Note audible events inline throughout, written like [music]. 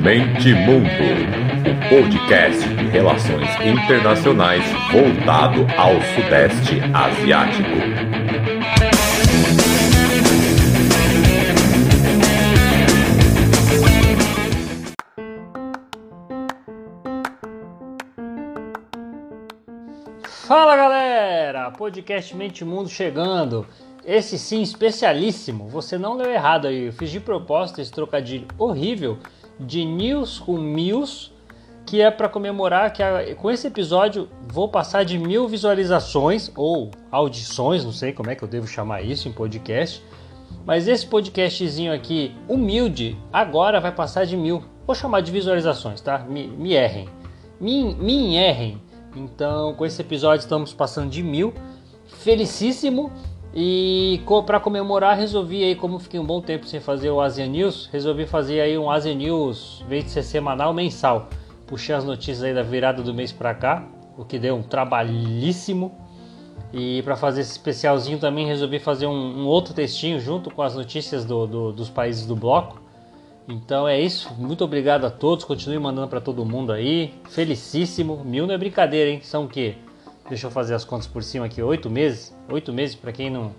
Mente Mundo, o podcast de relações internacionais voltado ao Sudeste Asiático. Fala galera, podcast Mente Mundo chegando. Esse sim, especialíssimo. Você não leu errado aí. Eu fiz de propósito esse trocadilho horrível de news com news, que é para comemorar que a, com esse episódio vou passar de mil visualizações ou audições, não sei como é que eu devo chamar isso em podcast. Mas esse podcastzinho aqui, humilde, agora vai passar de mil. Vou chamar de visualizações, tá? Me, me errem. Me, me errem. Então, com esse episódio estamos passando de mil. Felicíssimo e para comemorar, resolvi aí, como fiquei um bom tempo sem fazer o Asian News, resolvi fazer aí um Asian News, vez de ser semanal, mensal. Puxei as notícias aí da virada do mês para cá, o que deu um trabalhíssimo. E para fazer esse especialzinho também resolvi fazer um, um outro textinho junto com as notícias do, do, dos países do bloco. Então é isso, muito obrigado a todos, continue mandando para todo mundo aí, felicíssimo. Mil não é brincadeira, hein? São o quê? Deixa eu fazer as contas por cima aqui, oito meses. Oito meses para quem não,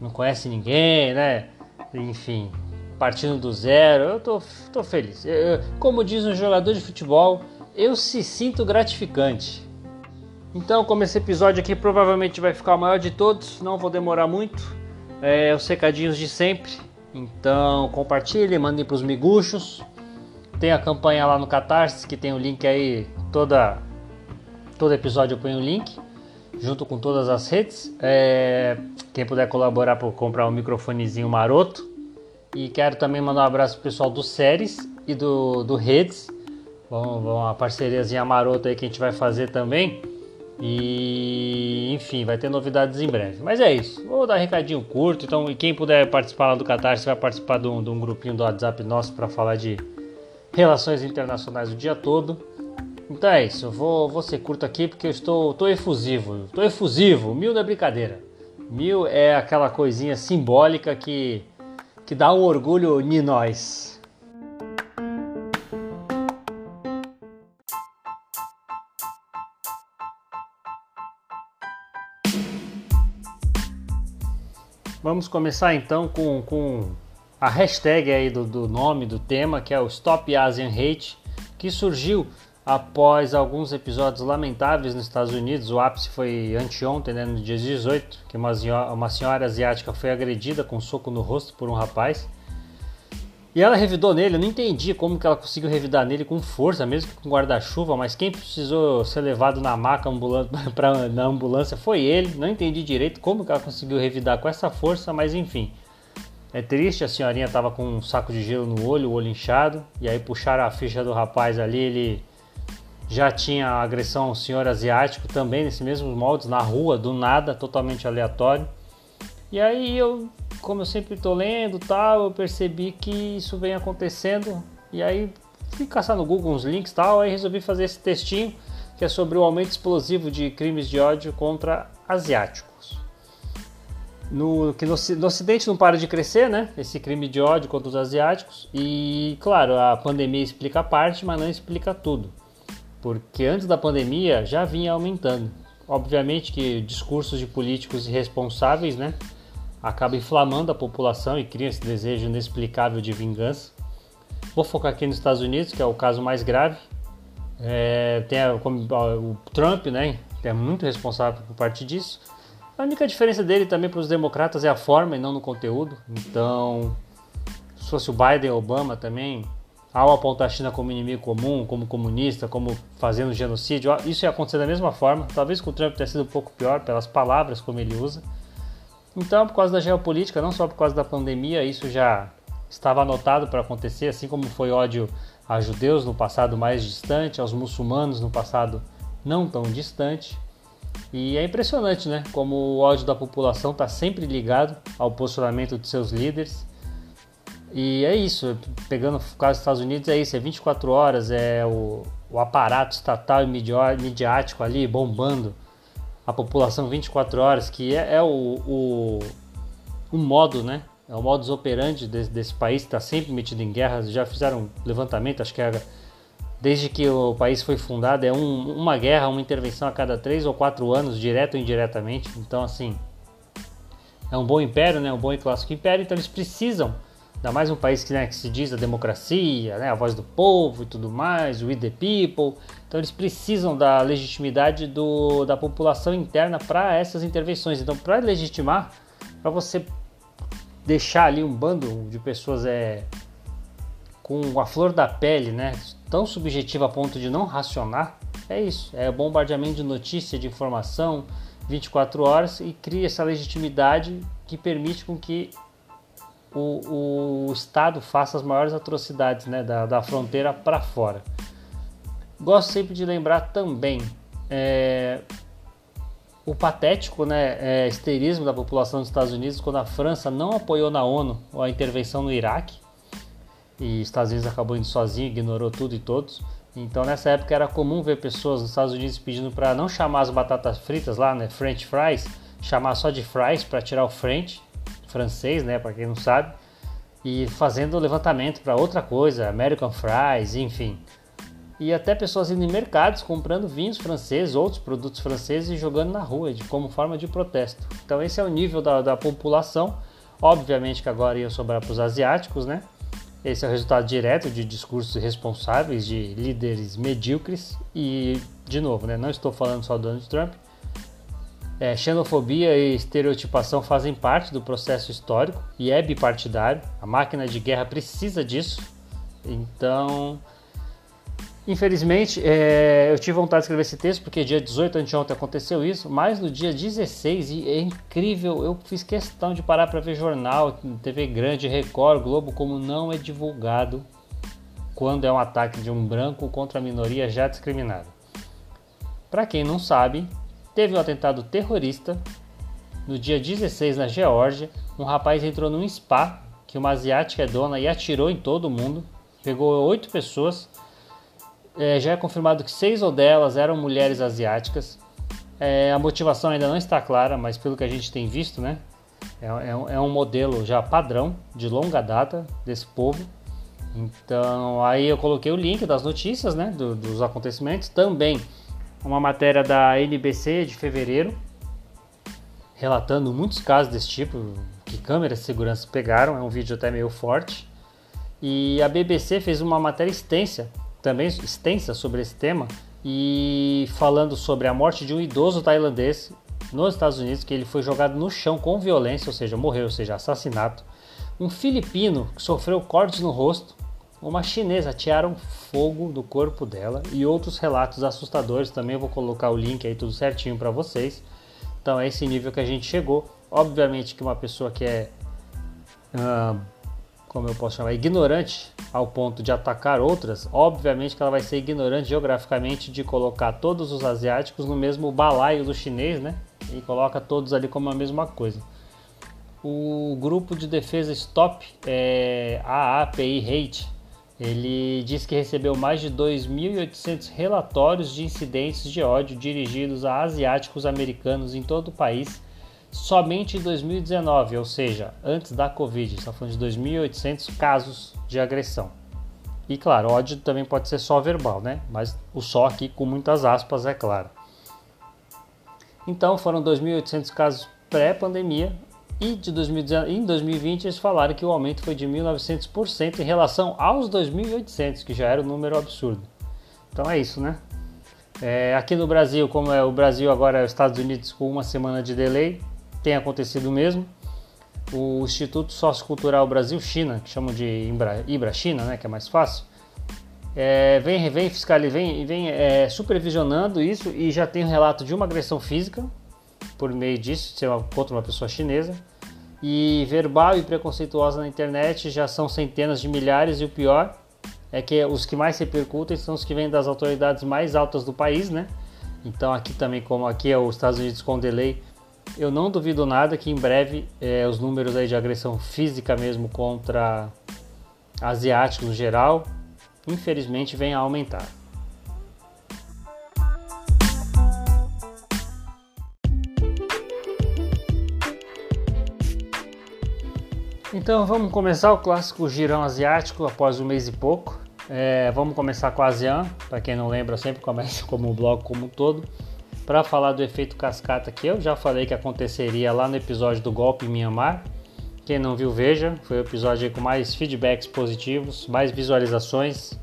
não conhece ninguém, né? Enfim, partindo do zero, eu tô, tô feliz. Eu, como diz um jogador de futebol, eu se sinto gratificante. Então, como esse episódio aqui provavelmente vai ficar o maior de todos, não vou demorar muito. É, os secadinhos de sempre. Então, compartilhe, mandem para os miguxos. Tem a campanha lá no Catarse, que tem o link aí toda Todo episódio eu ponho o link, junto com todas as redes. É, quem puder colaborar para comprar um microfonezinho maroto. E quero também mandar um abraço pro pessoal do Séries e do, do Redes. Vamos uma parceriazinha marota aí que a gente vai fazer também. E enfim, vai ter novidades em breve. Mas é isso. Vou dar um recadinho curto. Então, e quem puder participar lá do Catarse vai participar de um, de um grupinho do WhatsApp nosso para falar de relações internacionais o dia todo. Então é isso, eu vou, vou ser curto aqui porque eu estou efusivo. Estou efusivo, mil não é brincadeira. Mil é aquela coisinha simbólica que, que dá um orgulho em nós. Vamos começar então com, com a hashtag aí do, do nome do tema, que é o Stop Asian Hate, que surgiu após alguns episódios lamentáveis nos Estados Unidos. O ápice foi anteontem, né, no dia 18, que uma senhora, uma senhora asiática foi agredida com um soco no rosto por um rapaz. E ela revidou nele, eu não entendi como que ela conseguiu revidar nele com força, mesmo que com guarda-chuva, mas quem precisou ser levado na maca ambulan [laughs] na ambulância foi ele. Não entendi direito como que ela conseguiu revidar com essa força, mas enfim. É triste, a senhorinha estava com um saco de gelo no olho, o olho inchado, e aí puxaram a ficha do rapaz ali, ele já tinha agressão ao senhor asiático também nesse mesmo moldes, na rua, do nada, totalmente aleatório. E aí eu, como eu sempre estou lendo tal, eu percebi que isso vem acontecendo. E aí fui caçar no Google uns links tal, aí resolvi fazer esse textinho que é sobre o aumento explosivo de crimes de ódio contra asiáticos. No, que no, no Ocidente não para de crescer, né? Esse crime de ódio contra os asiáticos. E, claro, a pandemia explica a parte, mas não explica tudo porque antes da pandemia já vinha aumentando. Obviamente que discursos de políticos irresponsáveis, né, acaba inflamando a população e cria esse desejo inexplicável de vingança. Vou focar aqui nos Estados Unidos, que é o caso mais grave. É, tem a, o Trump, né, é muito responsável por parte disso. A única diferença dele também para os democratas é a forma e não no conteúdo. Então, se fosse o Biden ou Obama também, ao apontar a China como inimigo comum, como comunista, como fazendo genocídio, isso ia acontecer da mesma forma, talvez com o Trump tenha sido um pouco pior pelas palavras como ele usa. Então, por causa da geopolítica, não só por causa da pandemia, isso já estava anotado para acontecer, assim como foi ódio a judeus no passado mais distante, aos muçulmanos no passado não tão distante. E é impressionante, né? Como o ódio da população está sempre ligado ao posicionamento de seus líderes e é isso, pegando o caso dos Estados Unidos, é isso, é 24 horas, é o, o aparato estatal e midiático ali bombando a população 24 horas, que é, é o, o, o, modo, né, é o modus operandi desse, desse país, está sempre metido em guerras. Já fizeram levantamento, acho que era desde que o país foi fundado, é um, uma guerra, uma intervenção a cada três ou quatro anos, direto ou indiretamente. Então, assim, é um bom império, né? um bom e clássico império, então eles precisam, ainda mais um país que, né, que se diz a democracia, né, a voz do povo e tudo mais, we the people, então eles precisam da legitimidade do, da população interna para essas intervenções. Então, para legitimar, para você deixar ali um bando de pessoas é, com a flor da pele, né, tão subjetiva a ponto de não racionar, é isso, é bombardeamento de notícia, de informação, 24 horas e cria essa legitimidade que permite com que o, o Estado faça as maiores atrocidades né, da, da fronteira para fora. Gosto sempre de lembrar também é, o patético né, é, esterismo da população dos Estados Unidos quando a França não apoiou na ONU a intervenção no Iraque e os Estados Unidos acabou indo sozinho, ignorou tudo e todos. Então nessa época era comum ver pessoas nos Estados Unidos pedindo para não chamar as batatas fritas lá, né, French fries, chamar só de fries para tirar o French, francês, né, para quem não sabe, e fazendo levantamento para outra coisa, American fries, enfim. E até pessoas indo em mercados comprando vinhos franceses, outros produtos franceses e jogando na rua de, como forma de protesto. Então esse é o nível da, da população. Obviamente que agora ia sobrar para os asiáticos, né? Esse é o resultado direto de discursos irresponsáveis de líderes medíocres e, de novo, né, não estou falando só do Donald Trump. É, xenofobia e estereotipação fazem parte do processo histórico e é bipartidário. A máquina de guerra precisa disso. Então, Infelizmente, é, eu tive vontade de escrever esse texto porque dia 18 anteontem aconteceu isso, mas no dia 16, e é incrível, eu fiz questão de parar para ver jornal, TV Grande, Record, Globo, como não é divulgado quando é um ataque de um branco contra a minoria já discriminada. Para quem não sabe, teve um atentado terrorista no dia 16 na Geórgia. Um rapaz entrou num spa que uma asiática é dona e atirou em todo mundo, pegou oito pessoas é, já é confirmado que seis ou delas eram mulheres asiáticas. É, a motivação ainda não está clara, mas pelo que a gente tem visto, né? É, é, é um modelo já padrão de longa data desse povo. Então, aí eu coloquei o link das notícias, né? Do, dos acontecimentos. Também uma matéria da NBC de fevereiro, relatando muitos casos desse tipo que câmeras de segurança pegaram. É um vídeo até meio forte. E a BBC fez uma matéria extensa também extensa sobre esse tema e falando sobre a morte de um idoso tailandês nos Estados Unidos, que ele foi jogado no chão com violência, ou seja, morreu, ou seja, assassinato. Um filipino que sofreu cortes no rosto. Uma chinesa atearam fogo do corpo dela e outros relatos assustadores. Também eu vou colocar o link aí tudo certinho para vocês. Então é esse nível que a gente chegou. Obviamente que uma pessoa que é como eu posso chamar, ignorante ao ponto de atacar outras, obviamente que ela vai ser ignorante geograficamente de colocar todos os asiáticos no mesmo balaio do chinês, né? E coloca todos ali como a mesma coisa. O grupo de defesa Stop é, AAPI Hate, ele diz que recebeu mais de 2.800 relatórios de incidentes de ódio dirigidos a asiáticos americanos em todo o país somente em 2019, ou seja, antes da Covid. Estamos falando de 2.800 casos de agressão. E claro, ódio também pode ser só verbal, né? Mas o só aqui com muitas aspas, é claro. Então foram 2.800 casos pré-pandemia e de 2019, em 2020 eles falaram que o aumento foi de 1.900% em relação aos 2.800, que já era um número absurdo. Então é isso, né? É, aqui no Brasil, como é o Brasil agora é os Estados Unidos com uma semana de delay, tem acontecido mesmo. O Instituto Sociocultural Brasil-China, que chamam de Ibra-China, né, que é mais fácil, é, vem, vem, fiscalizando, vem, vem é, supervisionando isso e já tem um relato de uma agressão física por meio disso, ser uma, contra uma pessoa chinesa. E verbal e preconceituosa na internet já são centenas de milhares e o pior é que os que mais repercutem são os que vêm das autoridades mais altas do país, né? Então aqui também, como aqui é os Estados Unidos com delay, eu não duvido nada que em breve é, os números aí de agressão física mesmo contra asiáticos no geral, infelizmente, venham a aumentar. Então vamos começar o clássico girão asiático após um mês e pouco. É, vamos começar com a ASEAN, para quem não lembra, sempre começa [laughs] como o bloco como um todo. Para falar do efeito cascata que eu já falei que aconteceria lá no episódio do golpe em Myanmar. Quem não viu, veja. Foi o episódio com mais feedbacks positivos, mais visualizações.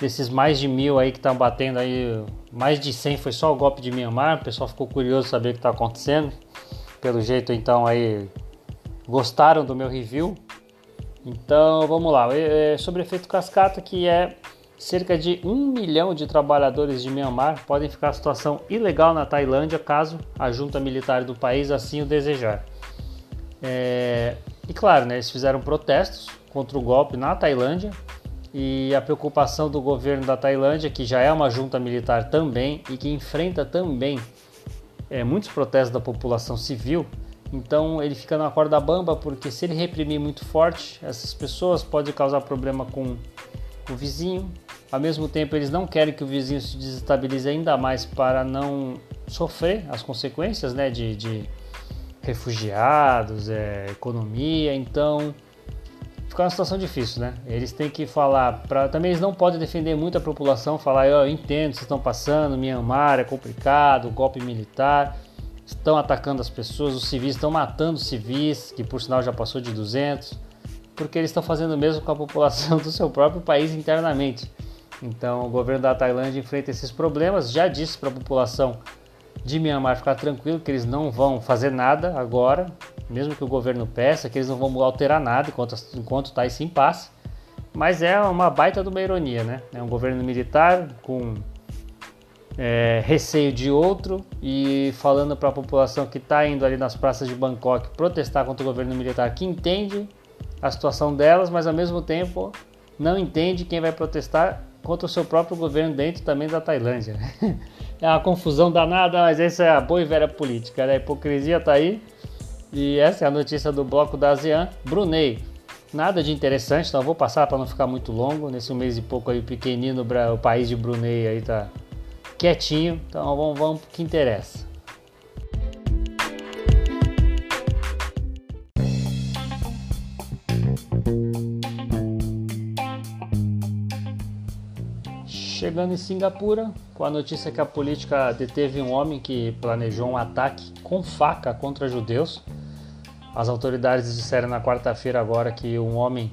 Desses mais de mil aí que estão batendo aí, mais de 100 foi só o golpe de Myanmar. O pessoal ficou curioso saber o que está acontecendo. Pelo jeito, então, aí gostaram do meu review. Então vamos lá, é sobre efeito cascata, que é cerca de um milhão de trabalhadores de Myanmar podem ficar em situação ilegal na Tailândia caso a junta militar do país assim o desejar. É, e claro, né, eles fizeram protestos contra o golpe na Tailândia e a preocupação do governo da Tailândia, que já é uma junta militar também e que enfrenta também é, muitos protestos da população civil, então ele fica na corda bamba porque se ele reprimir muito forte, essas pessoas podem causar problema com o vizinho. Ao mesmo tempo, eles não querem que o vizinho se desestabilize ainda mais para não sofrer as consequências né, de, de refugiados, é, economia. Então fica uma situação difícil, né? Eles têm que falar para também eles não podem defender muito a população, falar eu entendo, vocês estão passando, Myanmar é complicado, golpe militar estão atacando as pessoas, os civis estão matando civis, que por sinal já passou de 200, porque eles estão fazendo o mesmo com a população [laughs] do seu próprio país internamente. Então, o governo da Tailândia enfrenta esses problemas, já disse para a população de Myanmar ficar tranquilo que eles não vão fazer nada agora, mesmo que o governo peça, que eles não vão alterar nada enquanto enquanto está esse impasse. Mas é uma baita de uma ironia, né? É um governo militar com é, receio de outro e falando para a população que está indo ali nas praças de Bangkok protestar contra o governo militar que entende a situação delas, mas ao mesmo tempo não entende quem vai protestar contra o seu próprio governo dentro também da Tailândia. [laughs] é uma confusão danada, mas essa é a boa e velha política. Né? A hipocrisia está aí. E essa é a notícia do bloco da ASEAN. Brunei, nada de interessante, então vou passar para não ficar muito longo. Nesse mês e pouco aí, pequenino, o país de Brunei aí tá quietinho. Então vamos, vamos o que interessa. Chegando em Singapura, com a notícia que a política deteve um homem que planejou um ataque com faca contra judeus. As autoridades disseram na quarta-feira agora que um homem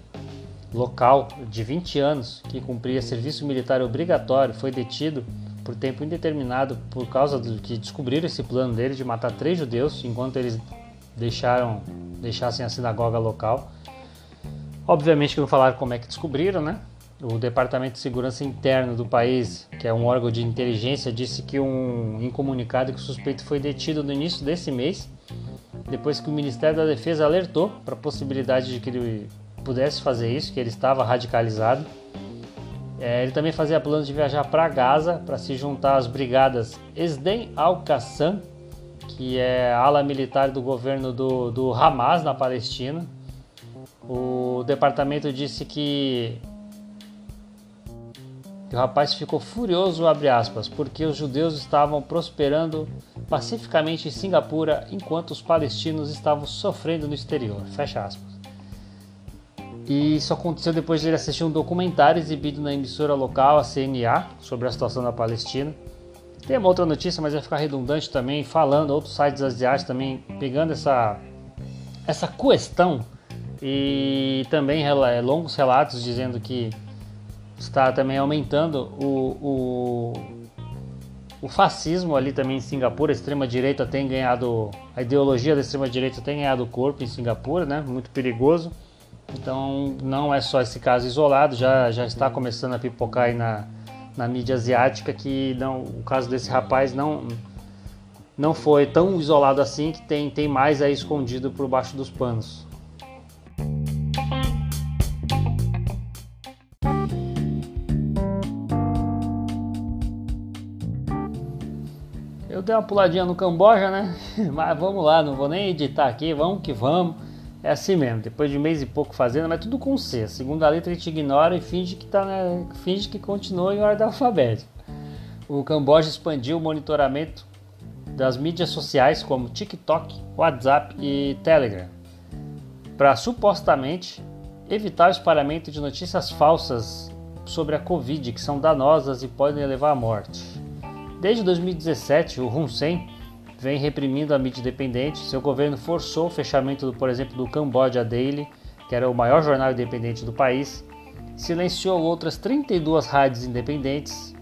local de 20 anos que cumpria serviço militar obrigatório foi detido por tempo indeterminado por causa do que descobriram esse plano dele de matar três judeus enquanto eles deixaram deixassem a sinagoga local. Obviamente que não falaram como é que descobriram, né? O Departamento de Segurança Interno do país, que é um órgão de inteligência, disse que um incomunicado que o suspeito foi detido no início desse mês, depois que o Ministério da Defesa alertou para a possibilidade de que ele pudesse fazer isso, que ele estava radicalizado. É, ele também fazia planos de viajar para Gaza para se juntar às brigadas Esden al-Qassam, que é ala militar do governo do, do Hamas na Palestina. O departamento disse que, o rapaz ficou furioso, aspas, porque os judeus estavam prosperando pacificamente em Singapura enquanto os palestinos estavam sofrendo no exterior. Fecha aspas. E isso aconteceu depois de ele assistir um documentário exibido na emissora local, a CNA, sobre a situação da Palestina. Tem uma outra notícia, mas vai ficar redundante também, falando, outros sites asiáticos também pegando essa, essa questão e também longos relatos dizendo que está também aumentando o, o, o fascismo ali também em Singapura, a extrema-direita tem ganhado, a ideologia da extrema-direita tem ganhado corpo em Singapura, né? muito perigoso. Então não é só esse caso isolado, já, já está começando a pipocar aí na, na mídia asiática que não, o caso desse rapaz não, não foi tão isolado assim que tem, tem mais aí escondido por baixo dos panos. Eu dei uma puladinha no Camboja, né? [laughs] Mas vamos lá, não vou nem editar aqui, vamos que vamos. É assim mesmo, depois de um mês e pouco fazendo, mas tudo com C. A segunda letra a gente ignora e finge que, tá, né, finge que continua em ordem [laughs] alfabética. O Camboja expandiu o monitoramento das mídias sociais como TikTok, WhatsApp e Telegram para supostamente evitar o espalhamento de notícias falsas sobre a Covid que são danosas e podem levar à morte. Desde 2017, o Hun Sen vem reprimindo a mídia independente. Seu governo forçou o fechamento, do, por exemplo, do Cambodia Daily, que era o maior jornal independente do país, silenciou outras 32 rádios independentes.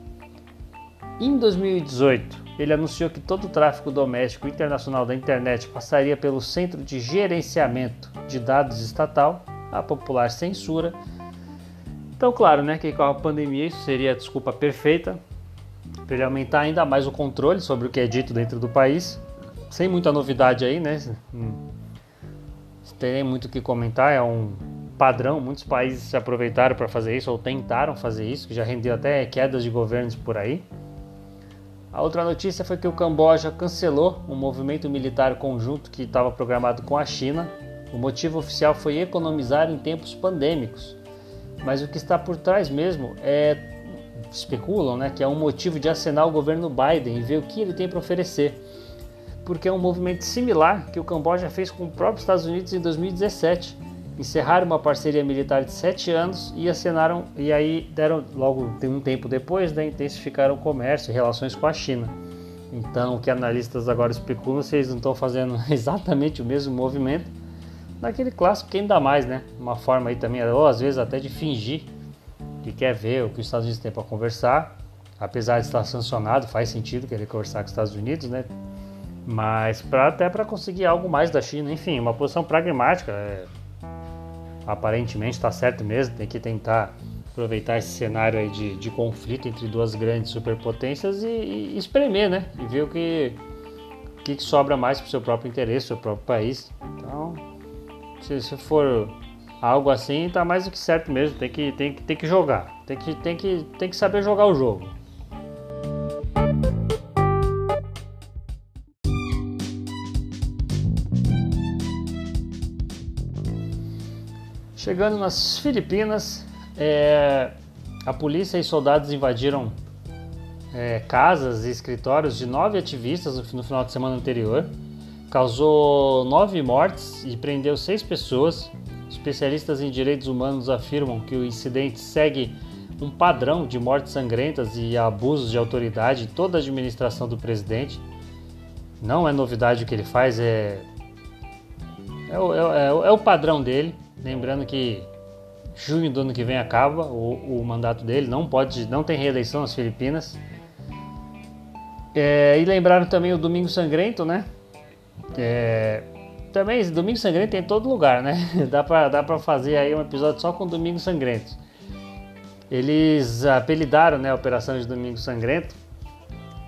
Em 2018, ele anunciou que todo o tráfego doméstico internacional da internet passaria pelo Centro de Gerenciamento de Dados Estatal, a popular censura. Então, claro, né, que com a pandemia isso seria a desculpa perfeita para ele aumentar ainda mais o controle sobre o que é dito dentro do país. Sem muita novidade aí, né? Tem muito o que comentar, é um padrão. Muitos países se aproveitaram para fazer isso ou tentaram fazer isso, que já rendeu até quedas de governos por aí. A outra notícia foi que o Camboja cancelou um movimento militar conjunto que estava programado com a China. O motivo oficial foi economizar em tempos pandêmicos. Mas o que está por trás mesmo é especulam, né, que é um motivo de acenar o governo Biden e ver o que ele tem para oferecer. Porque é um movimento similar que o Camboja fez com o próprio Estados Unidos em 2017 encerraram uma parceria militar de sete anos e assinaram e aí deram logo um tempo depois né, intensificaram o comércio e relações com a China. Então, o que analistas agora especulam se eles não estão fazendo [laughs] exatamente o mesmo movimento naquele clássico que ainda mais, né? Uma forma aí também, ou às vezes até de fingir que quer ver o que os Estados Unidos têm para conversar, apesar de estar sancionado, faz sentido querer conversar com os Estados Unidos, né? Mas pra, até para conseguir algo mais da China, enfim, uma posição pragmática. É, aparentemente está certo mesmo, tem que tentar aproveitar esse cenário aí de, de conflito entre duas grandes superpotências e, e espremer, né? E ver o que, que sobra mais para o seu próprio interesse, seu próprio país. Então, se, se for algo assim, tá mais do que certo mesmo, tem que, tem tem que jogar, tem que, tem, que, tem que saber jogar o jogo. Chegando nas Filipinas, é, a polícia e soldados invadiram é, casas e escritórios de nove ativistas no final de semana anterior, causou nove mortes e prendeu seis pessoas. Especialistas em direitos humanos afirmam que o incidente segue um padrão de mortes sangrentas e abusos de autoridade em toda a administração do presidente. Não é novidade o que ele faz, é, é, é, é o padrão dele. Lembrando que junho do ano que vem acaba o, o mandato dele, não pode, não tem reeleição nas Filipinas. É, e lembraram também o Domingo Sangrento, né? É, também Domingo Sangrento tem em todo lugar, né? [laughs] dá pra, dá pra fazer aí um episódio só com Domingo Sangrento. Eles apelidaram né, a Operação de Domingo Sangrento,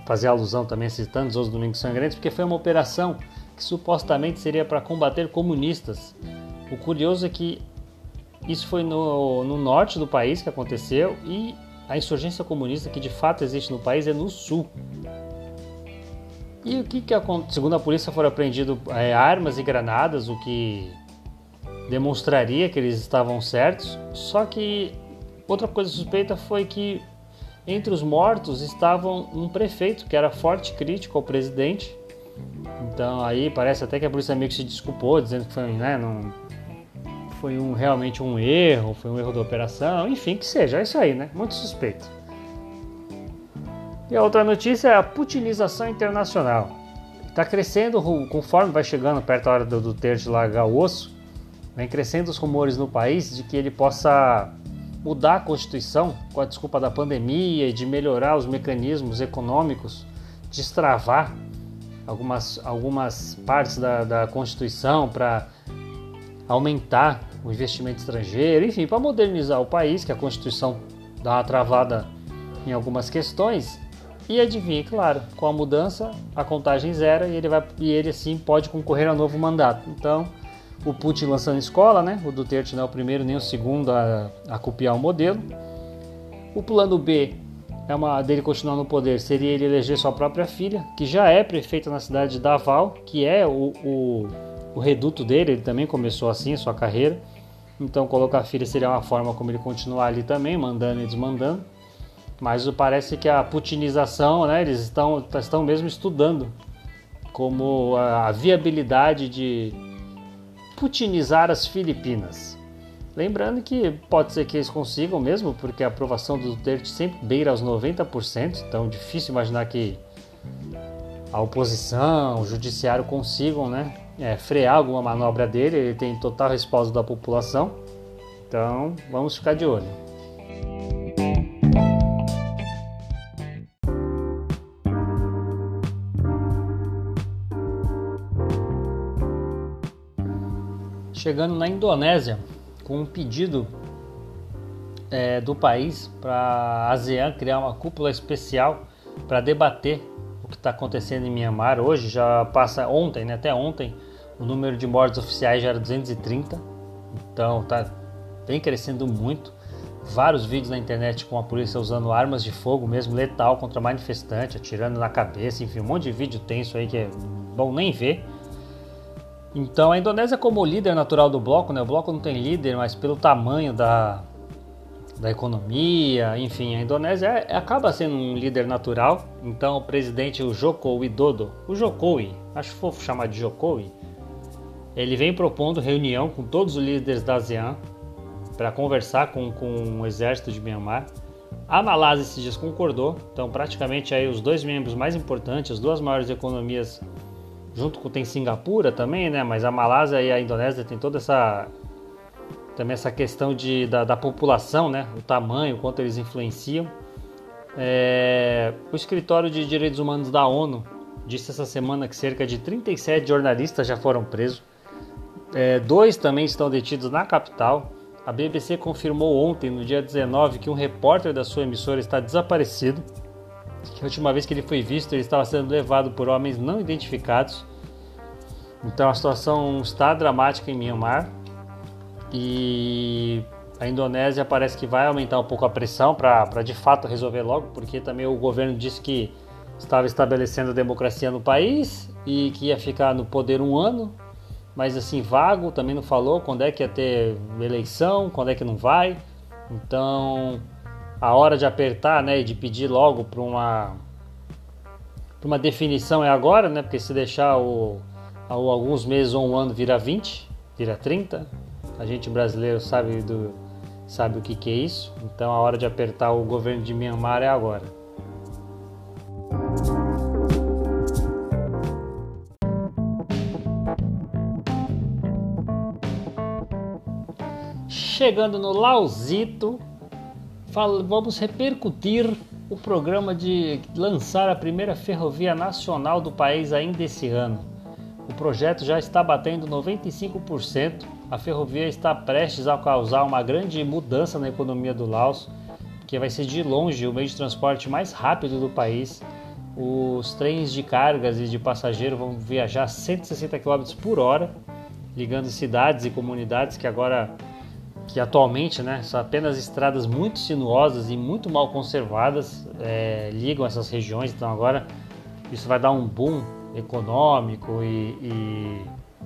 fazer alusão também citando os outros Domingos Sangrentos, porque foi uma operação que supostamente seria para combater comunistas o curioso é que isso foi no, no norte do país que aconteceu e a insurgência comunista que de fato existe no país é no sul. E o que, que aconteceu? Segundo a polícia, foram apreendidos é, armas e granadas, o que demonstraria que eles estavam certos. Só que outra coisa suspeita foi que entre os mortos estavam um prefeito que era forte crítico ao presidente. Então aí parece até que a polícia meio que se desculpou, dizendo que foi, né, não, foi um, realmente um erro, foi um erro da operação, enfim, que seja, é isso aí, né? Muito suspeito. E a outra notícia é a putinização internacional. Está crescendo conforme vai chegando perto da hora do, do ter de largar o osso, vem crescendo os rumores no país de que ele possa mudar a Constituição com a desculpa da pandemia e de melhorar os mecanismos econômicos, destravar algumas, algumas partes da, da Constituição para aumentar o investimento estrangeiro, enfim, para modernizar o país, que a Constituição dá uma travada em algumas questões. E adivinhe, claro, com a mudança, a contagem zero e ele vai e ele assim pode concorrer a novo mandato. Então, o Putin lançando escola, né? O Duterte não é o primeiro nem o segundo a, a copiar o modelo. O plano B é uma dele continuar no poder seria ele eleger sua própria filha, que já é prefeita na cidade de Davao, que é o, o, o reduto dele. Ele também começou assim a sua carreira. Então colocar a filha seria uma forma como ele continuar ali também, mandando e desmandando. Mas parece que a putinização, né, eles estão, estão mesmo estudando como a, a viabilidade de, desputinizar as Filipinas. Lembrando que pode ser que eles consigam mesmo, porque a aprovação do Duterte sempre beira os 90%, então difícil imaginar que a oposição, o judiciário consigam né, é, frear alguma manobra dele, ele tem total respaldo da população, então vamos ficar de olho. Chegando na Indonésia com um pedido é, do país para a ASEAN criar uma cúpula especial para debater o que está acontecendo em Myanmar. Hoje já passa ontem, né, até ontem, o número de mortes oficiais já era 230, então tá vem crescendo muito. Vários vídeos na internet com a polícia usando armas de fogo mesmo letal contra manifestante, atirando na cabeça, enfim, um monte de vídeo tenso aí que é bom nem ver. Então a Indonésia como líder natural do bloco, né? O bloco não tem líder, mas pelo tamanho da, da economia, enfim, a Indonésia é, acaba sendo um líder natural. Então o presidente o Joko Widodo, o Jokowi, acho fofo chamar de Jokowi, ele vem propondo reunião com todos os líderes da ASEAN para conversar com, com o exército de Myanmar. A Malásia esses dias concordou, então praticamente aí os dois membros mais importantes, as duas maiores economias junto com tem Singapura também, né? Mas a Malásia e a Indonésia tem toda essa também essa questão de, da, da população, né? O tamanho, quanto eles influenciam. É, o Escritório de Direitos Humanos da ONU disse essa semana que cerca de 37 jornalistas já foram presos. É, dois também estão detidos na capital. A BBC confirmou ontem, no dia 19, que um repórter da sua emissora está desaparecido a última vez que ele foi visto, ele estava sendo levado por homens não identificados. Então a situação está dramática em Myanmar e a Indonésia parece que vai aumentar um pouco a pressão para de fato resolver logo, porque também o governo disse que estava estabelecendo democracia no país e que ia ficar no poder um ano, mas assim vago, também não falou quando é que ia ter eleição, quando é que não vai. Então a hora de apertar, né, e de pedir logo para uma uma definição é agora, né? Porque se deixar o, alguns meses ou um ano vira 20, vira 30. A gente brasileiro sabe do sabe o que, que é isso. Então a hora de apertar o governo de Myanmar é agora. Chegando no Lausito, vamos repercutir o programa de lançar a primeira ferrovia nacional do país ainda esse ano. O projeto já está batendo 95%. A ferrovia está prestes a causar uma grande mudança na economia do Laos, que vai ser de longe o meio de transporte mais rápido do país. Os trens de cargas e de passageiro vão viajar 160 km por hora, ligando cidades e comunidades que agora que atualmente né, são apenas estradas muito sinuosas e muito mal conservadas, é, ligam essas regiões. Então agora isso vai dar um boom econômico e, e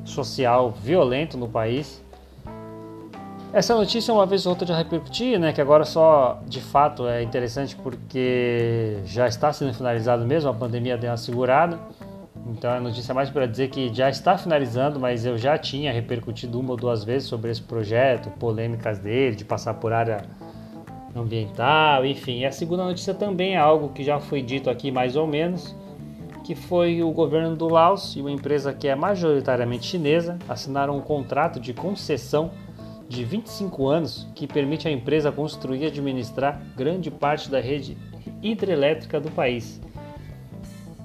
social violento no país. Essa notícia uma vez ou outra já repercutir, né, que agora só de fato é interessante porque já está sendo finalizado mesmo, a pandemia deu uma segurada. Então a notícia é mais para dizer que já está finalizando, mas eu já tinha repercutido uma ou duas vezes sobre esse projeto, polêmicas dele, de passar por área ambiental, enfim. E a segunda notícia também é algo que já foi dito aqui mais ou menos, que foi o governo do Laos e uma empresa que é majoritariamente chinesa assinaram um contrato de concessão de 25 anos que permite à empresa construir e administrar grande parte da rede hidrelétrica do país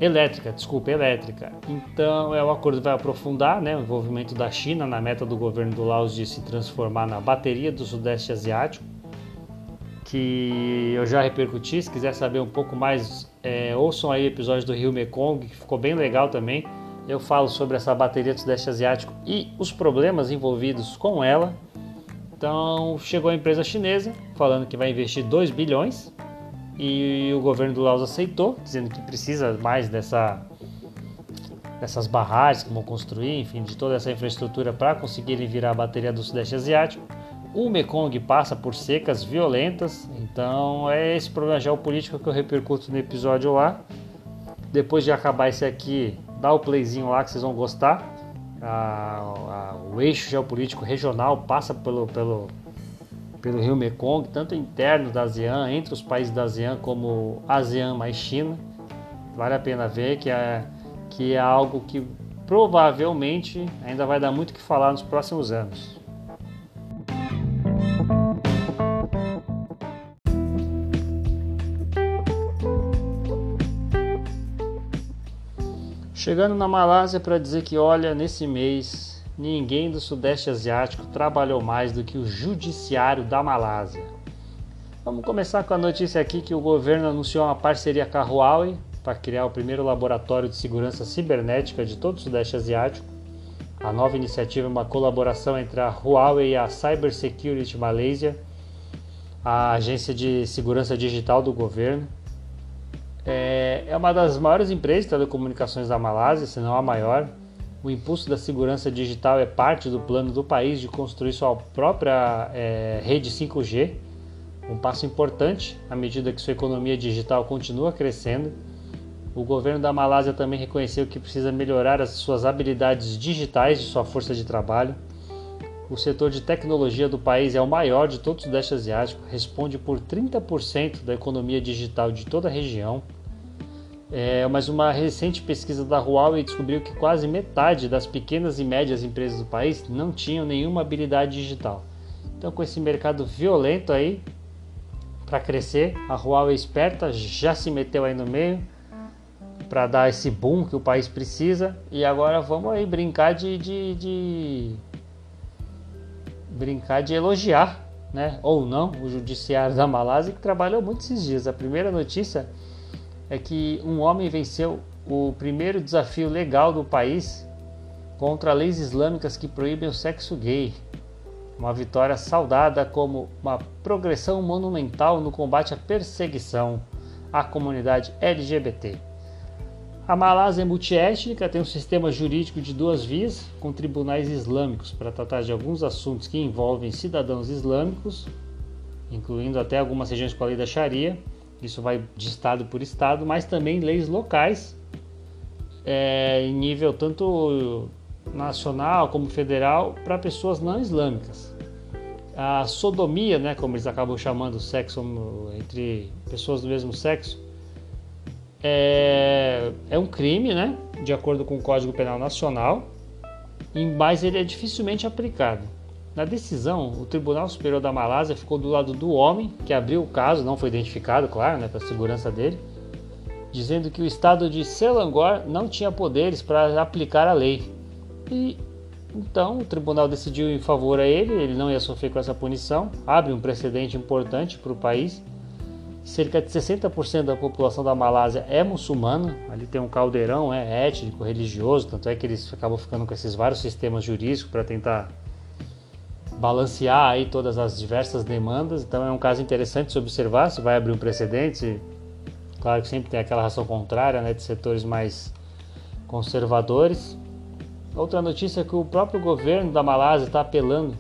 elétrica, desculpa, elétrica. Então, é o acordo vai aprofundar né, o envolvimento da China na meta do governo do Laos de se transformar na bateria do Sudeste Asiático, que eu já repercuti. Se quiser saber um pouco mais, é, ouçam aí o episódio do Rio Mekong, que ficou bem legal também. Eu falo sobre essa bateria do Sudeste Asiático e os problemas envolvidos com ela. Então, chegou a empresa chinesa falando que vai investir 2 bilhões e o governo do Laos aceitou, dizendo que precisa mais dessa, dessas barragens que vão construir, enfim, de toda essa infraestrutura para conseguirem virar a bateria do Sudeste Asiático. O Mekong passa por secas violentas, então é esse problema geopolítico que eu repercuto no episódio lá. Depois de acabar esse aqui, dá o playzinho lá que vocês vão gostar. o eixo geopolítico regional passa pelo, pelo, pelo rio Mekong, tanto interno da ASEAN, entre os países da ASEAN, como ASEAN mais China. Vale a pena ver que é, que é algo que provavelmente ainda vai dar muito o que falar nos próximos anos. Chegando na Malásia para dizer que, olha, nesse mês ninguém do Sudeste Asiático trabalhou mais do que o Judiciário da Malásia. Vamos começar com a notícia aqui que o governo anunciou uma parceria com a Huawei para criar o primeiro laboratório de segurança cibernética de todo o Sudeste Asiático. A nova iniciativa é uma colaboração entre a Huawei e a Cyber Security Malaysia, a agência de segurança digital do governo. É, é uma das maiores empresas de telecomunicações da Malásia, se não a maior. O impulso da segurança digital é parte do plano do país de construir sua própria é, rede 5G, um passo importante à medida que sua economia digital continua crescendo. O governo da Malásia também reconheceu que precisa melhorar as suas habilidades digitais de sua força de trabalho. O setor de tecnologia do país é o maior de todo o Sudeste Asiático, responde por 30% da economia digital de toda a região. É, mas uma recente pesquisa da Huawei descobriu que quase metade das pequenas e médias empresas do país não tinham nenhuma habilidade digital. Então, com esse mercado violento aí para crescer, a Huawei esperta já se meteu aí no meio para dar esse boom que o país precisa. E agora vamos aí brincar de, de, de brincar de elogiar, né, ou não, o judiciário da Malásia que trabalhou muito esses dias. A primeira notícia é que um homem venceu o primeiro desafio legal do país contra leis islâmicas que proíbem o sexo gay. Uma vitória saudada como uma progressão monumental no combate à perseguição à comunidade LGBT. A Malásia é multiétnica, tem um sistema jurídico de duas vias, com tribunais islâmicos para tratar de alguns assuntos que envolvem cidadãos islâmicos, incluindo até algumas regiões com a lei da Sharia. Isso vai de estado por estado, mas também leis locais, é, em nível tanto nacional como federal, para pessoas não islâmicas. A sodomia, né, como eles acabam chamando o sexo entre pessoas do mesmo sexo, é, é um crime, né? De acordo com o Código Penal Nacional, mas ele é dificilmente aplicado. Na decisão, o Tribunal Superior da Malásia ficou do lado do homem que abriu o caso, não foi identificado, claro, né, para a segurança dele, dizendo que o estado de Selangor não tinha poderes para aplicar a lei. E então o tribunal decidiu em favor a ele, ele não ia sofrer com essa punição, abre um precedente importante para o país Cerca de 60% da população da Malásia é muçulmana. Ali tem um caldeirão é étnico, religioso, tanto é que eles acabam ficando com esses vários sistemas jurídicos para tentar balancear aí todas as diversas demandas. Então é um caso interessante se observar, se vai abrir um precedente. Claro que sempre tem aquela ração contrária, né, de setores mais conservadores. Outra notícia é que o próprio governo da Malásia está apelando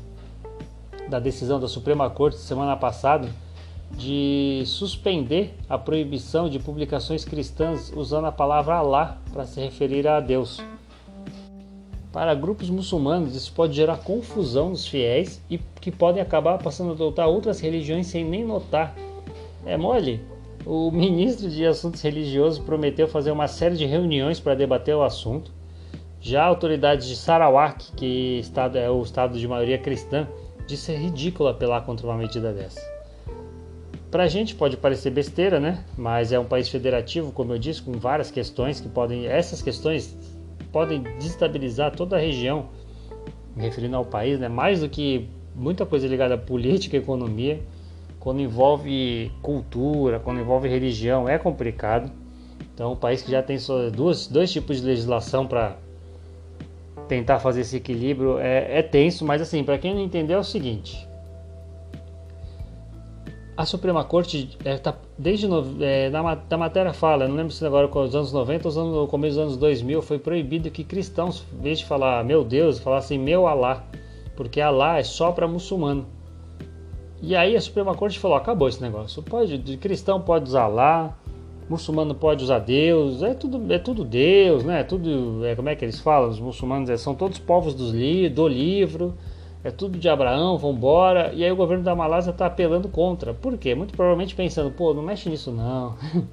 da decisão da Suprema Corte semana passada de suspender a proibição de publicações cristãs usando a palavra Allah para se referir a Deus. Para grupos muçulmanos, isso pode gerar confusão nos fiéis e que podem acabar passando a adotar outras religiões sem nem notar. É mole? O ministro de Assuntos Religiosos prometeu fazer uma série de reuniões para debater o assunto. Já autoridades de Sarawak, que é o estado de maioria cristã, disse ser ridículo apelar contra uma medida dessa. Para a gente pode parecer besteira, né? Mas é um país federativo, como eu disse, com várias questões que podem, essas questões podem destabilizar toda a região, me referindo ao país, né? Mais do que muita coisa ligada à política e economia, quando envolve cultura, quando envolve religião, é complicado. Então, um país que já tem só duas, dois tipos de legislação para tentar fazer esse equilíbrio é, é tenso, mas assim, para quem não entendeu é o seguinte: a Suprema Corte é, tá, desde é, na, matéria fala, não lembro se agora com os anos 90 ou no começo dos anos 2000 foi proibido que cristãos, em vez de falar meu Deus, falassem meu Alá, porque Alá é só para muçulmano. E aí a Suprema Corte falou, acabou esse negócio. Pode, de cristão pode usar Alá, muçulmano pode usar Deus, é tudo, é tudo Deus, né? É tudo, é, como é que eles falam? Os muçulmanos é, são todos povos do, li, do livro, é tudo de Abraão, vambora. E aí o governo da Malásia está apelando contra. Por quê? Muito provavelmente pensando, pô, não mexe nisso não. [laughs]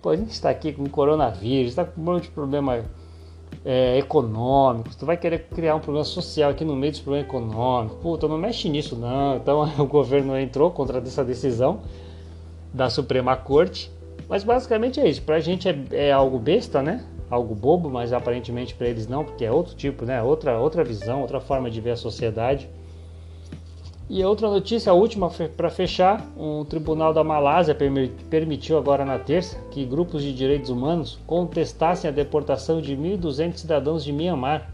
pô, a gente está aqui com coronavírus, está com um monte de problema é, econômicos, tu vai querer criar um problema social aqui no meio dos problemas econômicos. Puta, não mexe nisso não. Então [laughs] o governo entrou contra essa decisão da Suprema Corte. Mas basicamente é isso. Pra gente é, é algo besta, né? Algo bobo, mas aparentemente para eles não, porque é outro tipo, né? Outra, outra visão, outra forma de ver a sociedade. E outra notícia, a última para fechar, um tribunal da Malásia permitiu agora na terça que grupos de direitos humanos contestassem a deportação de 1.200 cidadãos de Myanmar.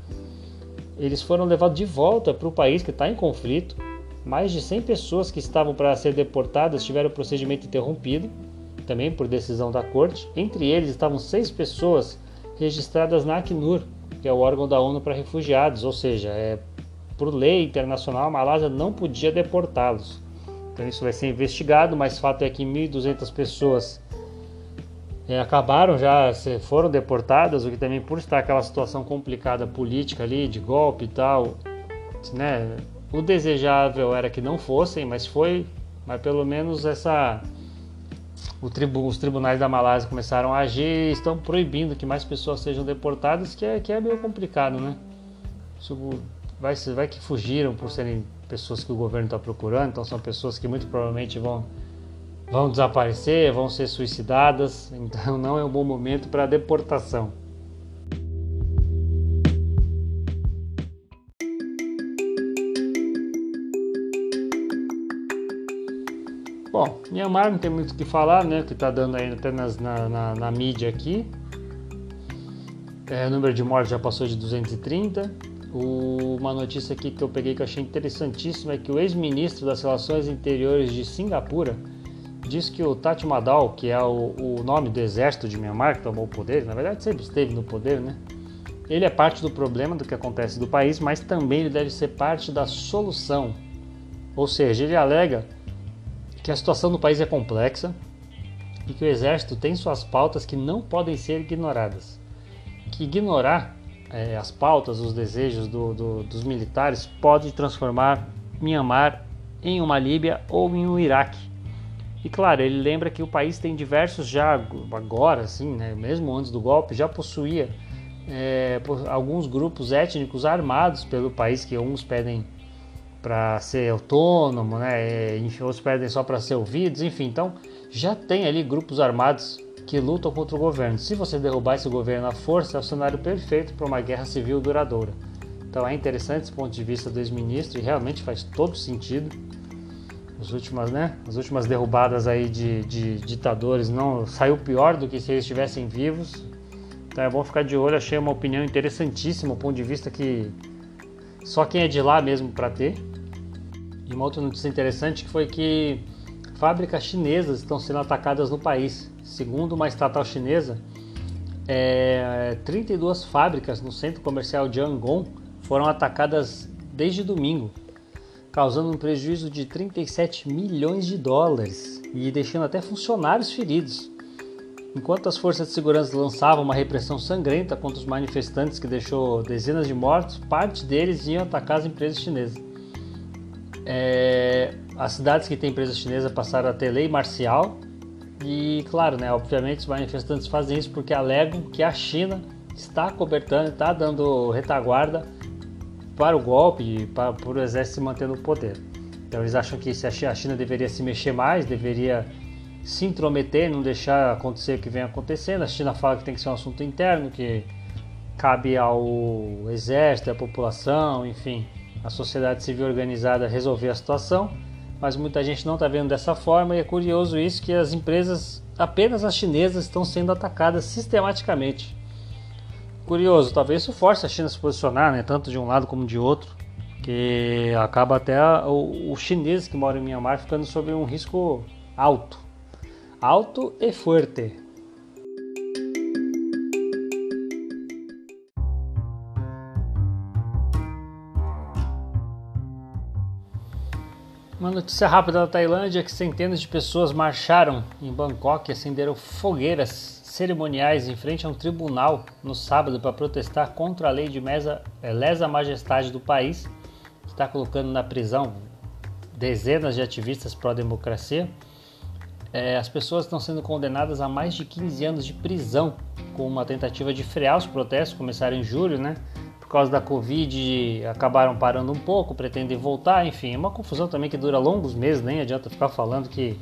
Eles foram levados de volta para o país que está em conflito. Mais de 100 pessoas que estavam para ser deportadas tiveram o procedimento interrompido, também por decisão da corte. Entre eles estavam seis pessoas registradas na Acnur, que é o órgão da ONU para refugiados, ou seja, é por lei internacional, a Malásia não podia deportá-los. Então isso vai ser investigado, mas fato é que 1.200 pessoas é, acabaram já, foram deportadas, o que também por estar aquela situação complicada política ali, de golpe e tal, né? O desejável era que não fossem, mas foi, mas pelo menos essa tribu, os tribunais da Malásia começaram a agir e estão proibindo que mais pessoas sejam deportadas, que é, que é meio complicado, né? Vai, vai que fugiram por serem pessoas que o governo está procurando, então são pessoas que muito provavelmente vão, vão desaparecer, vão ser suicidadas, [laughs] então não é um bom momento para deportação. Bom, Myanmar não tem muito o que falar, né? Que está dando aí até nas, na, na, na mídia aqui. É, o número de mortes já passou de 230. O, uma notícia aqui que eu peguei que eu achei interessantíssima é que o ex-ministro das Relações Interiores de Singapura diz que o Taj Mahal, que é o, o, nome do exército de Myanmar que tomou o poder, na verdade sempre esteve no poder, né? Ele é parte do problema do que acontece do país, mas também ele deve ser parte da solução. Ou seja, ele alega que a situação do país é complexa e que o exército tem suas pautas que não podem ser ignoradas. Que ignorar é, as pautas, os desejos do, do, dos militares pode transformar Myanmar em uma Líbia ou em um Iraque. E claro, ele lembra que o país tem diversos já agora, assim, né, mesmo antes do golpe, já possuía é, alguns grupos étnicos armados pelo país que uns pedem para ser autônomo, né, outros pedem só para ser ouvidos, enfim, então já tem ali grupos armados que lutam contra o governo. Se você derrubar esse governo à força, é o cenário perfeito para uma guerra civil duradoura. Então é interessante esse ponto de vista do ex-ministro e realmente faz todo sentido. As últimas, né, as últimas derrubadas aí de, de ditadores não saiu pior do que se eles estivessem vivos. Então é bom ficar de olho. Achei uma opinião interessantíssima, um ponto de vista que só quem é de lá mesmo para ter. E uma outra notícia interessante que foi que fábricas chinesas estão sendo atacadas no país. Segundo uma estatal chinesa, é, 32 fábricas no centro comercial de Yangon foram atacadas desde domingo, causando um prejuízo de 37 milhões de dólares e deixando até funcionários feridos. Enquanto as forças de segurança lançavam uma repressão sangrenta contra os manifestantes que deixou dezenas de mortos, parte deles iam atacar as empresas chinesas. É, as cidades que têm empresa chinesa passaram a ter lei marcial e, claro, né, obviamente os manifestantes fazem isso porque alegam que a China está cobertando, está dando retaguarda para o golpe e para, para o exército se manter no poder. Então eles acham que a China deveria se mexer mais, deveria se intrometer, não deixar acontecer o que vem acontecendo. A China fala que tem que ser um assunto interno, que cabe ao exército, à população, enfim, à sociedade civil organizada resolver a situação mas muita gente não está vendo dessa forma e é curioso isso que as empresas, apenas as chinesas, estão sendo atacadas sistematicamente. Curioso, talvez isso force a China a se posicionar, né, tanto de um lado como de outro, que acaba até os chineses que moram em Myanmar ficando sob um risco alto, alto e forte. Uma notícia rápida da Tailândia é que centenas de pessoas marcharam em Bangkok e acenderam fogueiras cerimoniais em frente a um tribunal no sábado para protestar contra a lei de mesa, é, lesa majestade do país, que está colocando na prisão dezenas de ativistas pró-democracia. É, as pessoas estão sendo condenadas a mais de 15 anos de prisão, com uma tentativa de frear os protestos, começaram em julho, né? por causa da Covid acabaram parando um pouco, pretendem voltar, enfim, é uma confusão também que dura longos meses, nem adianta ficar falando que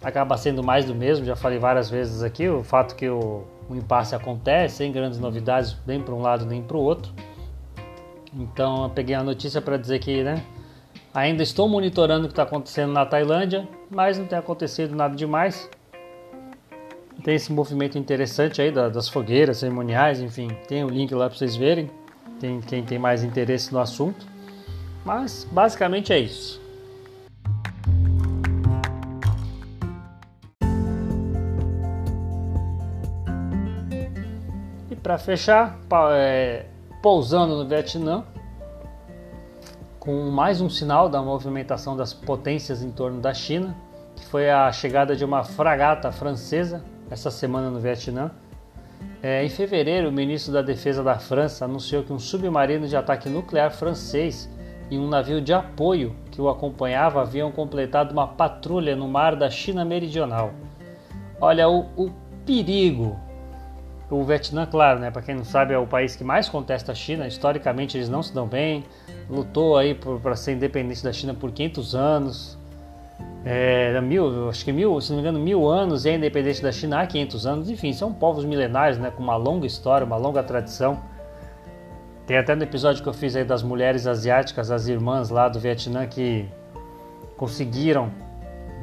acaba sendo mais do mesmo, já falei várias vezes aqui, o fato que o, o impasse acontece, sem grandes novidades, nem para um lado nem para o outro. Então eu peguei a notícia para dizer que, né, ainda estou monitorando o que está acontecendo na Tailândia, mas não tem acontecido nada demais. Tem esse movimento interessante aí das fogueiras cerimoniais, enfim, tem o um link lá para vocês verem tem, quem tem mais interesse no assunto. Mas basicamente é isso. E para fechar, é, pousando no Vietnã, com mais um sinal da movimentação das potências em torno da China, que foi a chegada de uma fragata francesa essa semana no Vietnã, é, em fevereiro, o ministro da Defesa da França anunciou que um submarino de ataque nuclear francês e um navio de apoio que o acompanhava haviam completado uma patrulha no mar da China Meridional. Olha, o, o perigo. O Vietnã, claro, né, para quem não sabe, é o país que mais contesta a China. Historicamente, eles não se dão bem. Lutou aí para ser independente da China por 500 anos é, mil, acho que mil, se não me engano, mil anos e a independência da China há 500 anos. Enfim, são povos milenares, né, com uma longa história, uma longa tradição. Tem até no episódio que eu fiz aí das mulheres asiáticas, as irmãs lá do Vietnã que conseguiram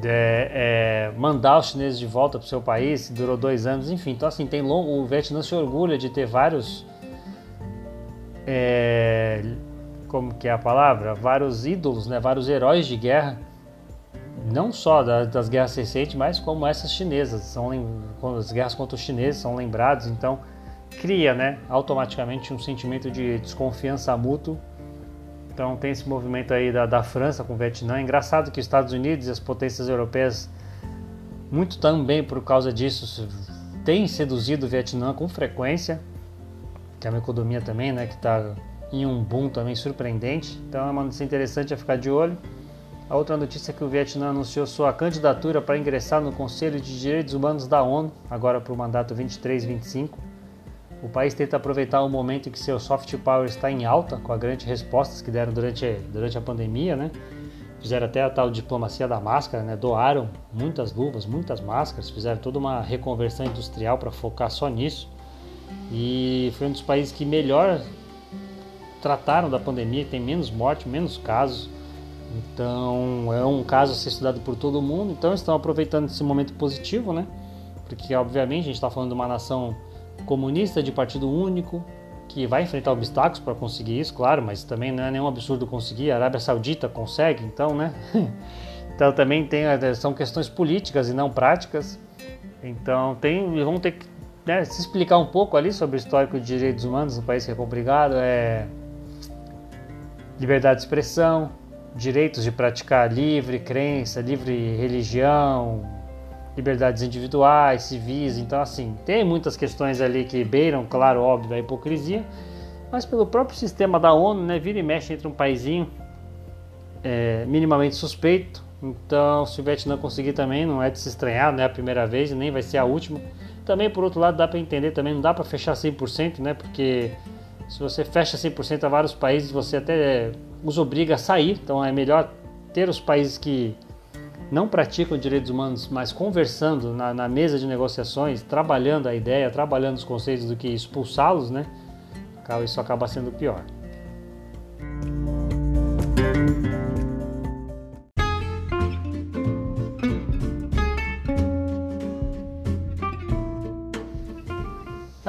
é, é, mandar os chineses de volta para o seu país, durou dois anos, enfim. Então, assim, tem longo, o Vietnã se orgulha de ter vários. É, como que é a palavra? Vários ídolos, né? vários heróis de guerra não só das guerras recentes, mas como essas chinesas, são as guerras contra os chineses são lembrados, então cria, né, automaticamente um sentimento de desconfiança mútuo. Então tem esse movimento aí da, da França com o Vietnã. É engraçado que os Estados Unidos e as potências europeias, muito também por causa disso, têm seduzido o Vietnã com frequência, que é uma economia também, né, que está em um boom também surpreendente. Então é uma notícia interessante a ficar de olho. A outra notícia é que o Vietnã anunciou sua candidatura para ingressar no Conselho de Direitos Humanos da ONU, agora para o mandato 23-25. O país tenta aproveitar o momento em que seu soft power está em alta, com as grandes respostas que deram durante, durante a pandemia, né? Fizeram até a tal diplomacia da máscara, né? Doaram muitas luvas, muitas máscaras, fizeram toda uma reconversão industrial para focar só nisso. E foi um dos países que melhor trataram da pandemia, tem menos morte, menos casos então é um caso a ser estudado por todo mundo. Então estão aproveitando esse momento positivo, né? Porque obviamente a gente está falando de uma nação comunista de partido único que vai enfrentar obstáculos para conseguir isso, claro, mas também não é nenhum absurdo conseguir. A Arábia Saudita consegue, então, né? [laughs] então também tem eh, são questões políticas e não práticas. Então tem vão ter que né, se explicar um pouco ali sobre o histórico de direitos humanos no país que é complicado, é liberdade de expressão, direitos de praticar livre crença, livre religião, liberdades individuais, civis. Então, assim, tem muitas questões ali que beiram, claro, óbvio, a hipocrisia, mas pelo próprio sistema da ONU, né, vira e mexe entre um paizinho é, minimamente suspeito. Então, se o Vietnã conseguir também, não é de se estranhar, não é a primeira vez e nem vai ser a última. Também, por outro lado, dá para entender também, não dá para fechar 100%, né, porque se você fecha 100% a vários países, você até os obriga a sair. Então é melhor ter os países que não praticam direitos humanos, mas conversando na, na mesa de negociações, trabalhando a ideia, trabalhando os conceitos do que expulsá-los, né? Isso acaba sendo pior.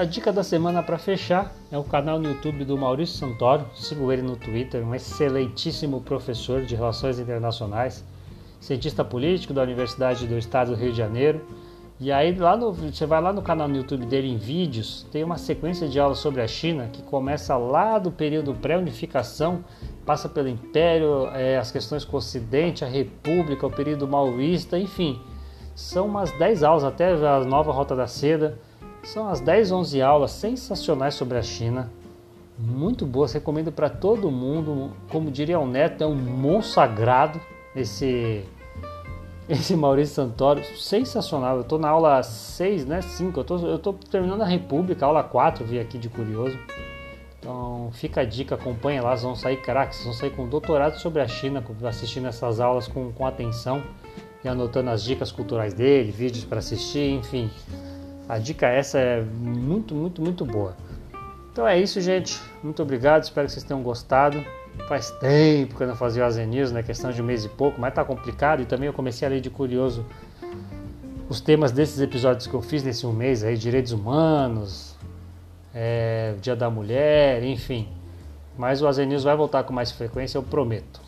A dica da semana para fechar é o canal no YouTube do Maurício Santoro. Sigo ele no Twitter, um excelentíssimo professor de relações internacionais, cientista político da Universidade do Estado do Rio de Janeiro. E aí lá no, você vai lá no canal no YouTube dele em vídeos, tem uma sequência de aulas sobre a China que começa lá do período pré-unificação passa pelo Império, é, as questões com o Ocidente, a República, o período maoísta, enfim. São umas 10 aulas, até a nova Rota da Seda. São as 10, 11 aulas sensacionais sobre a China. Muito boas, recomendo para todo mundo. Como diria o Neto, é um monstro sagrado esse, [laughs] esse Maurício Santoro. Sensacional. Eu estou na aula 6, né? 5. Eu tô, eu terminando a República, aula 4, vi aqui de curioso. Então fica a dica, acompanha lá, vocês vão sair craques, vão sair com doutorado sobre a China, assistindo essas aulas com, com atenção e anotando as dicas culturais dele, vídeos para assistir, enfim. A dica essa é muito, muito, muito boa. Então é isso, gente. Muito obrigado, espero que vocês tenham gostado. Faz tempo que eu não fazia o Azenews, né? Questão de um mês e pouco, mas tá complicado. E também eu comecei a ler de curioso os temas desses episódios que eu fiz nesse um mês aí, direitos humanos, é, Dia da Mulher, enfim. Mas o Azenews vai voltar com mais frequência, eu prometo.